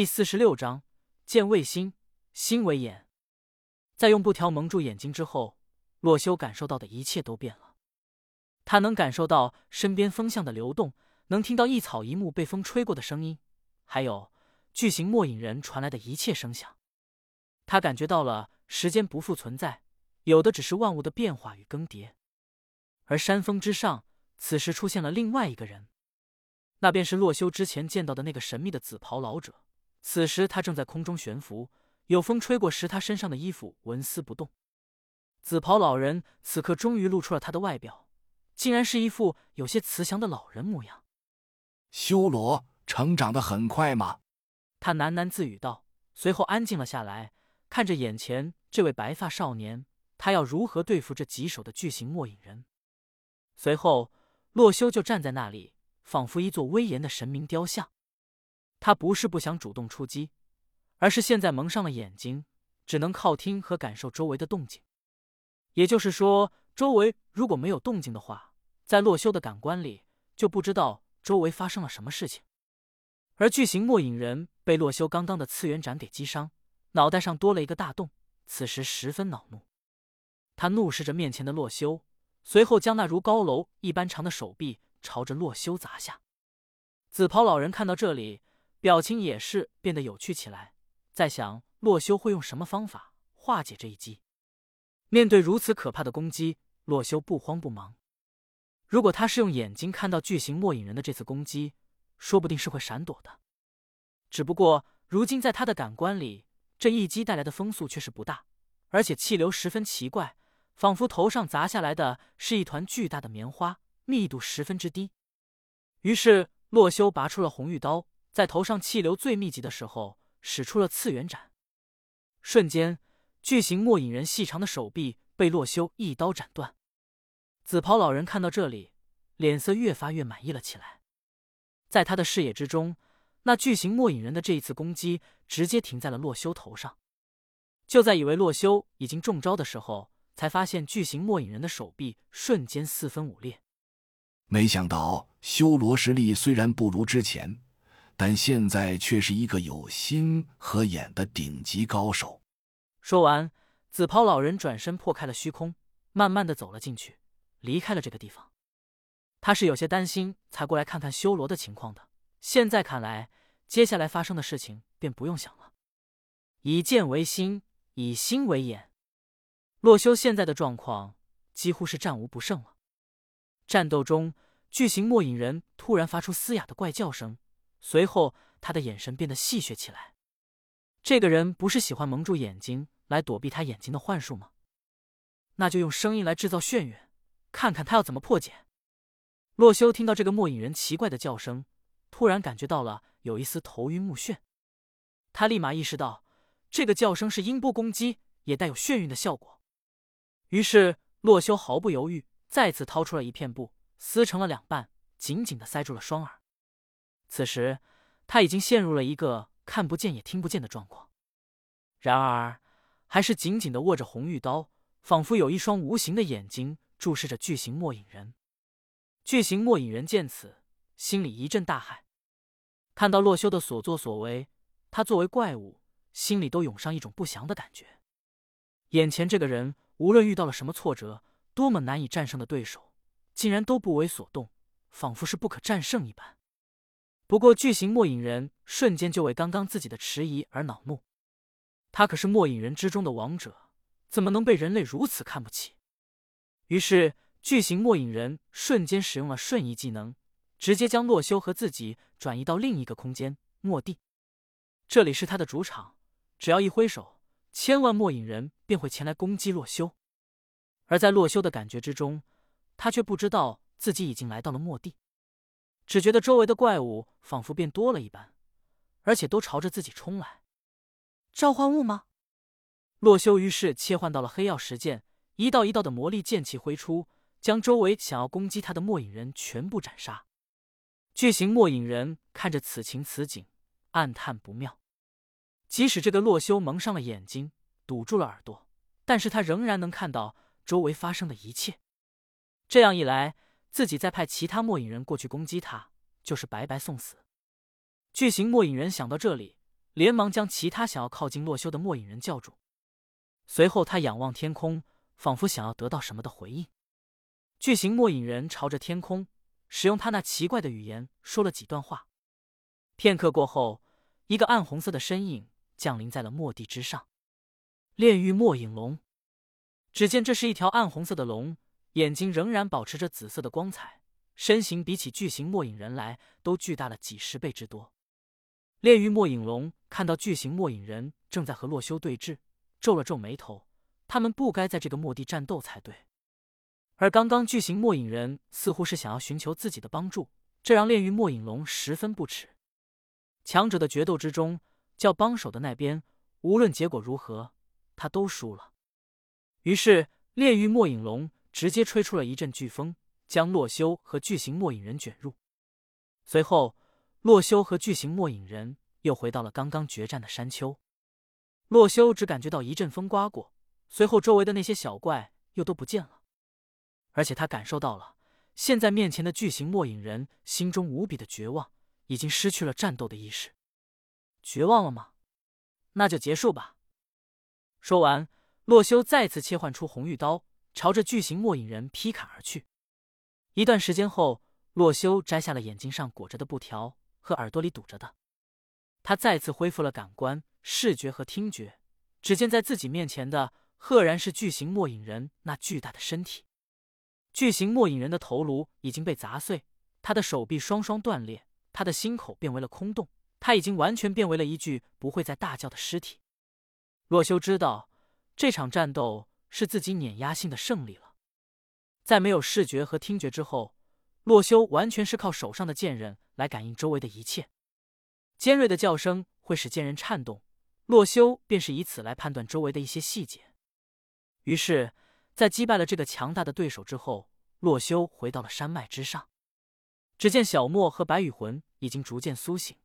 第四十六章，见为心，心为眼。在用布条蒙住眼睛之后，洛修感受到的一切都变了。他能感受到身边风向的流动，能听到一草一木被风吹过的声音，还有巨型末影人传来的一切声响。他感觉到了时间不复存在，有的只是万物的变化与更迭。而山峰之上，此时出现了另外一个人，那便是洛修之前见到的那个神秘的紫袍老者。此时他正在空中悬浮，有风吹过时，他身上的衣服纹丝不动。紫袍老人此刻终于露出了他的外表，竟然是一副有些慈祥的老人模样。修罗成长的很快吗？他喃喃自语道，随后安静了下来，看着眼前这位白发少年，他要如何对付这棘手的巨型末影人？随后，洛修就站在那里，仿佛一座威严的神明雕像。他不是不想主动出击，而是现在蒙上了眼睛，只能靠听和感受周围的动静。也就是说，周围如果没有动静的话，在洛修的感官里就不知道周围发生了什么事情。而巨型末影人被洛修刚刚的次元斩给击伤，脑袋上多了一个大洞，此时十分恼怒。他怒视着面前的洛修，随后将那如高楼一般长的手臂朝着洛修砸下。紫袍老人看到这里。表情也是变得有趣起来，在想洛修会用什么方法化解这一击。面对如此可怕的攻击，洛修不慌不忙。如果他是用眼睛看到巨型末影人的这次攻击，说不定是会闪躲的。只不过如今在他的感官里，这一击带来的风速却是不大，而且气流十分奇怪，仿佛头上砸下来的是一团巨大的棉花，密度十分之低。于是洛修拔出了红玉刀。在头上气流最密集的时候，使出了次元斩，瞬间，巨型末影人细长的手臂被洛修一刀斩断。紫袍老人看到这里，脸色越发越满意了起来。在他的视野之中，那巨型末影人的这一次攻击直接停在了洛修头上。就在以为洛修已经中招的时候，才发现巨型末影人的手臂瞬间四分五裂。没想到修罗实力虽然不如之前。但现在却是一个有心和眼的顶级高手。说完，紫袍老人转身破开了虚空，慢慢的走了进去，离开了这个地方。他是有些担心，才过来看看修罗的情况的。现在看来，接下来发生的事情便不用想了。以剑为心，以心为眼。洛修现在的状况几乎是战无不胜了。战斗中，巨型末影人突然发出嘶哑的怪叫声。随后，他的眼神变得戏谑起来。这个人不是喜欢蒙住眼睛来躲避他眼睛的幻术吗？那就用声音来制造眩晕，看看他要怎么破解。洛修听到这个末影人奇怪的叫声，突然感觉到了有一丝头晕目眩。他立马意识到，这个叫声是音波攻击，也带有眩晕的效果。于是，洛修毫不犹豫，再次掏出了一片布，撕成了两半，紧紧的塞住了双耳。此时，他已经陷入了一个看不见也听不见的状况，然而还是紧紧的握着红玉刀，仿佛有一双无形的眼睛注视着巨型末影人。巨型末影人见此，心里一阵大骇，看到洛修的所作所为，他作为怪物，心里都涌上一种不祥的感觉。眼前这个人，无论遇到了什么挫折，多么难以战胜的对手，竟然都不为所动，仿佛是不可战胜一般。不过，巨型末影人瞬间就为刚刚自己的迟疑而恼怒。他可是末影人之中的王者，怎么能被人类如此看不起？于是，巨型末影人瞬间使用了瞬移技能，直接将洛修和自己转移到另一个空间——末地。这里是他的主场，只要一挥手，千万末影人便会前来攻击洛修。而在洛修的感觉之中，他却不知道自己已经来到了末地。只觉得周围的怪物仿佛变多了一般，而且都朝着自己冲来。召唤物吗？洛修于是切换到了黑曜石剑，一道一道的魔力剑气挥出，将周围想要攻击他的末影人全部斩杀。巨型末影人看着此情此景，暗叹不妙。即使这个洛修蒙上了眼睛，堵住了耳朵，但是他仍然能看到周围发生的一切。这样一来。自己再派其他末影人过去攻击他，就是白白送死。巨型末影人想到这里，连忙将其他想要靠近洛修的末影人叫住。随后，他仰望天空，仿佛想要得到什么的回应。巨型末影人朝着天空，使用他那奇怪的语言说了几段话。片刻过后，一个暗红色的身影降临在了末地之上。炼狱末影龙。只见这是一条暗红色的龙，眼睛仍然保持着紫色的光彩，身形比起巨型末影人来都巨大了几十倍之多。炼狱末影龙看到巨型末影人正在和洛修对峙，皱了皱眉头。他们不该在这个末地战斗才对。而刚刚巨型末影人似乎是想要寻求自己的帮助，这让炼狱末影龙十分不耻。强者的决斗之中，叫帮手的那边无论结果如何，他都输了。于是炼狱末影龙直接吹出了一阵飓风，将洛修和巨型末影人卷入。随后。洛修和巨型末影人又回到了刚刚决战的山丘。洛修只感觉到一阵风刮过，随后周围的那些小怪又都不见了。而且他感受到了，现在面前的巨型末影人心中无比的绝望，已经失去了战斗的意识。绝望了吗？那就结束吧。说完，洛修再次切换出红玉刀，朝着巨型末影人劈砍而去。一段时间后，洛修摘下了眼睛上裹着的布条。和耳朵里堵着的，他再次恢复了感官、视觉和听觉。只见在自己面前的，赫然是巨型末影人那巨大的身体。巨型末影人的头颅已经被砸碎，他的手臂双双断裂，他的心口变为了空洞，他已经完全变为了一具不会再大叫的尸体。洛修知道，这场战斗是自己碾压性的胜利了。在没有视觉和听觉之后。洛修完全是靠手上的剑刃来感应周围的一切，尖锐的叫声会使剑刃颤动，洛修便是以此来判断周围的一些细节。于是，在击败了这个强大的对手之后，洛修回到了山脉之上。只见小莫和白羽魂已经逐渐苏醒，